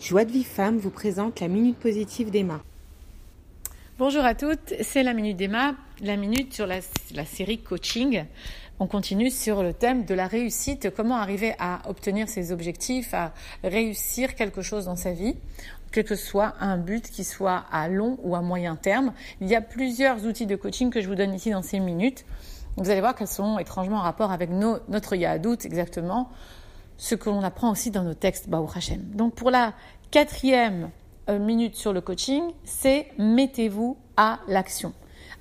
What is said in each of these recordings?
Joie de vie femme vous présente la minute positive d'Emma. Bonjour à toutes, c'est la minute d'Emma, la minute sur la, série coaching. On continue sur le thème de la réussite, comment arriver à obtenir ses objectifs, à réussir quelque chose dans sa vie, quel que soit un but qui soit à long ou à moyen terme. Il y a plusieurs outils de coaching que je vous donne ici dans ces minutes. Vous allez voir qu'elles sont étrangement en rapport avec notre Yahadout exactement, ce que l'on apprend aussi dans nos textes Baou Hashem. Donc pour la quatrième euh, minute sur le coaching, c'est mettez-vous à l'action.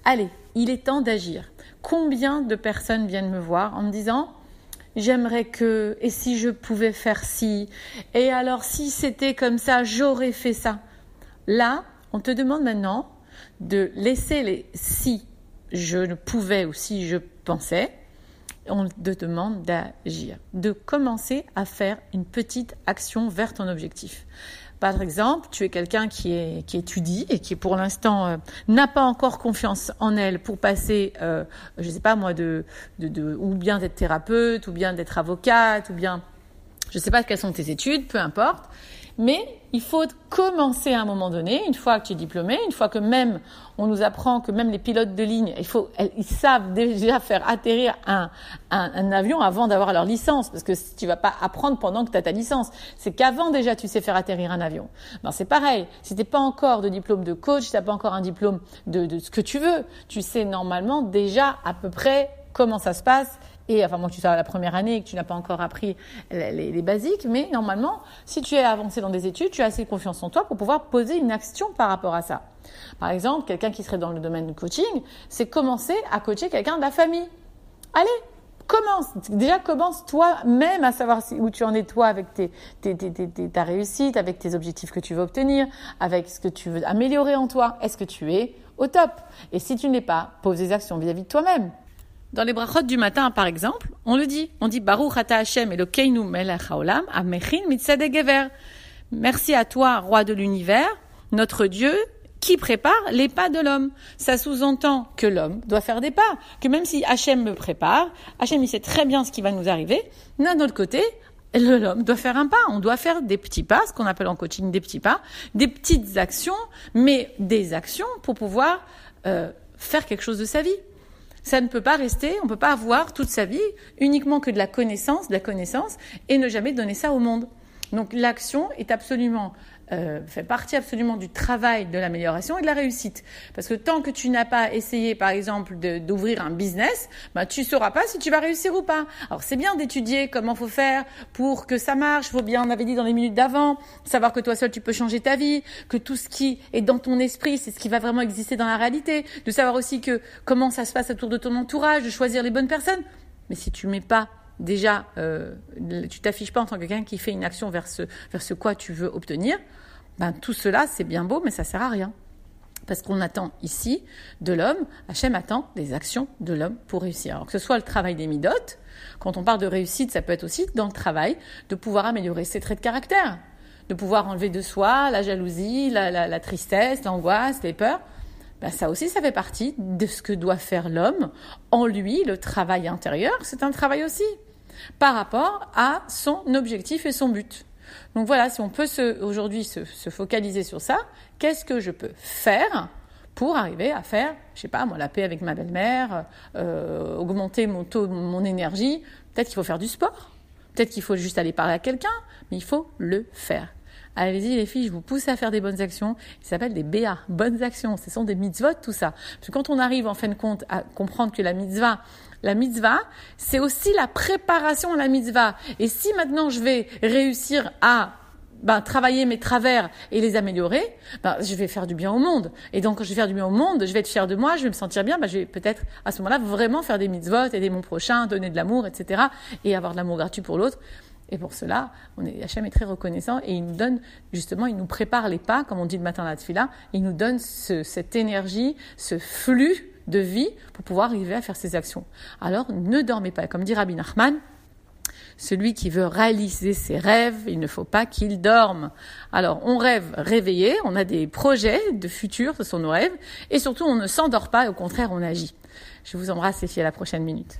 Allez, il est temps d'agir. Combien de personnes viennent me voir en me disant j'aimerais que, et si je pouvais faire ci, et alors si c'était comme ça, j'aurais fait ça. Là, on te demande maintenant de laisser les si je ne pouvais ou si je pensais, on te demande d'agir, de commencer à faire une petite action vers ton objectif. Par exemple, tu es quelqu'un qui, étudie et qui pour l'instant euh, n'a pas encore confiance en elle pour passer, euh, je ne sais pas moi, ou bien d'être thérapeute, ou bien d'être avocate, ou bien, je ne sais pas quelles sont tes études, peu importe. Mais il faut commencer à un moment donné, une fois que tu es diplômé, une fois que même on nous apprend que même les pilotes de ligne, ils savent déjà faire atterrir un, avion avant d'avoir leur licence, parce que tu vas pas apprendre pendant que tu as ta licence. C'est qu'avant déjà tu sais faire atterrir un avion. Ben, c'est pareil. Si t'es pas encore de diplôme de coach, si t'as pas encore un diplôme de ce que tu veux, tu sais normalement déjà à peu près comment ça se passe et enfin moi tu sois à la première année et que tu n'as pas encore appris les, les, basiques, mais normalement, si tu es avancé dans des études, tu as assez confiance en toi pour pouvoir poser une action par rapport à ça. Par exemple, quelqu'un qui serait dans le domaine du coaching, c'est commencer à coacher quelqu'un de la famille. Allez, commence. Déjà, commence toi-même à savoir où tu en es toi avec ta réussite, avec tes objectifs que tu veux obtenir, avec ce que tu veux améliorer en toi. Est-ce que tu es au top? Et si tu n'es pas, pose des actions vis-à-vis de toi-même. Dans les brachot du matin, par exemple, on le dit. On dit Baruch ata Hashem Elokeinu melech haolam amechin gever. Merci à toi, roi de l'univers, notre Dieu, qui prépare les pas de l'homme. Ça sous-entend que l'homme doit faire des pas, que même si Hachem me prépare, Hachem il sait très bien ce qui va nous arriver, d'un autre côté, l'homme doit faire un pas. On doit faire des petits pas, ce qu'on appelle en coaching des petits pas, des petites actions, mais des actions pour pouvoir euh, faire quelque chose de sa vie. Ça ne peut pas rester, on ne peut pas avoir toute sa vie uniquement que de la connaissance, de la connaissance, et ne jamais donner ça au monde. Donc l'action est absolument euh, fait partie absolument du travail de l'amélioration et de la réussite. Parce que tant que tu n'as pas essayé, par exemple, d'ouvrir un business, bah, tu sauras pas si tu vas réussir ou pas. Alors c'est bien d'étudier comment faut faire pour que ça marche. Faut bien, on avait dit dans les minutes d'avant, savoir que toi seul tu peux changer ta vie, que tout ce qui est dans ton esprit, c'est ce qui va vraiment exister dans la réalité. De savoir aussi que comment ça se passe autour de ton entourage, de choisir les bonnes personnes. Mais si tu mets pas déjà, euh, tu t'affiches pas en tant que quelqu'un qui fait une action vers ce, vers ce quoi tu veux obtenir, ben tout cela c'est bien beau, mais ça sert à rien. Parce qu'on attend ici de l'homme, Hachem attend des actions de l'homme pour réussir. Alors que ce soit le travail des midotes, quand on parle de réussite, ça peut être aussi dans le travail de pouvoir améliorer ses traits de caractère, de pouvoir enlever de soi la jalousie, la, la, la tristesse, l'angoisse, les peurs. Ben ça aussi, ça fait partie de ce que doit faire l'homme en lui, le travail intérieur, c'est un travail aussi par rapport à son objectif et son but. Donc voilà, si on peut aujourd'hui se, focaliser sur ça, qu'est-ce que je peux faire pour arriver à faire, je sais pas, moi, la paix avec ma belle-mère, euh, augmenter mon taux, mon énergie. Peut-être qu'il faut faire du sport. Peut-être qu'il faut juste aller parler à quelqu'un, mais il faut le faire. Allez-y les filles, je vous pousse à faire des bonnes actions. Ils s'appellent des BA, bonnes actions. Ce sont des mitzvot, tout ça. Parce que quand on arrive en fin de compte à comprendre que la mitzvah, la mitzvah, c'est aussi la préparation à la mitzvah. Et si maintenant je vais réussir à ben, travailler mes travers et les améliorer, ben, je vais faire du bien au monde. Et donc, quand je vais faire du bien au monde, je vais être fier de moi, je vais me sentir bien, ben, je vais peut-être à ce moment-là vraiment faire des mitzvot, aider mon prochain, donner de l'amour, etc. et avoir de l'amour gratuit pour l'autre. Et pour cela, on est, très reconnaissant et il nous donne, justement, il nous prépare les pas, comme on dit le matin à la tfila, il nous donne ce, cette énergie, ce flux de vie pour pouvoir arriver à faire ces actions. Alors, ne dormez pas. Comme dit Rabbi Nachman, celui qui veut réaliser ses rêves, il ne faut pas qu'il dorme. Alors, on rêve réveillé, on a des projets de futur, ce sont nos rêves, et surtout, on ne s'endort pas, au contraire, on agit. Je vous embrasse et à la prochaine minute.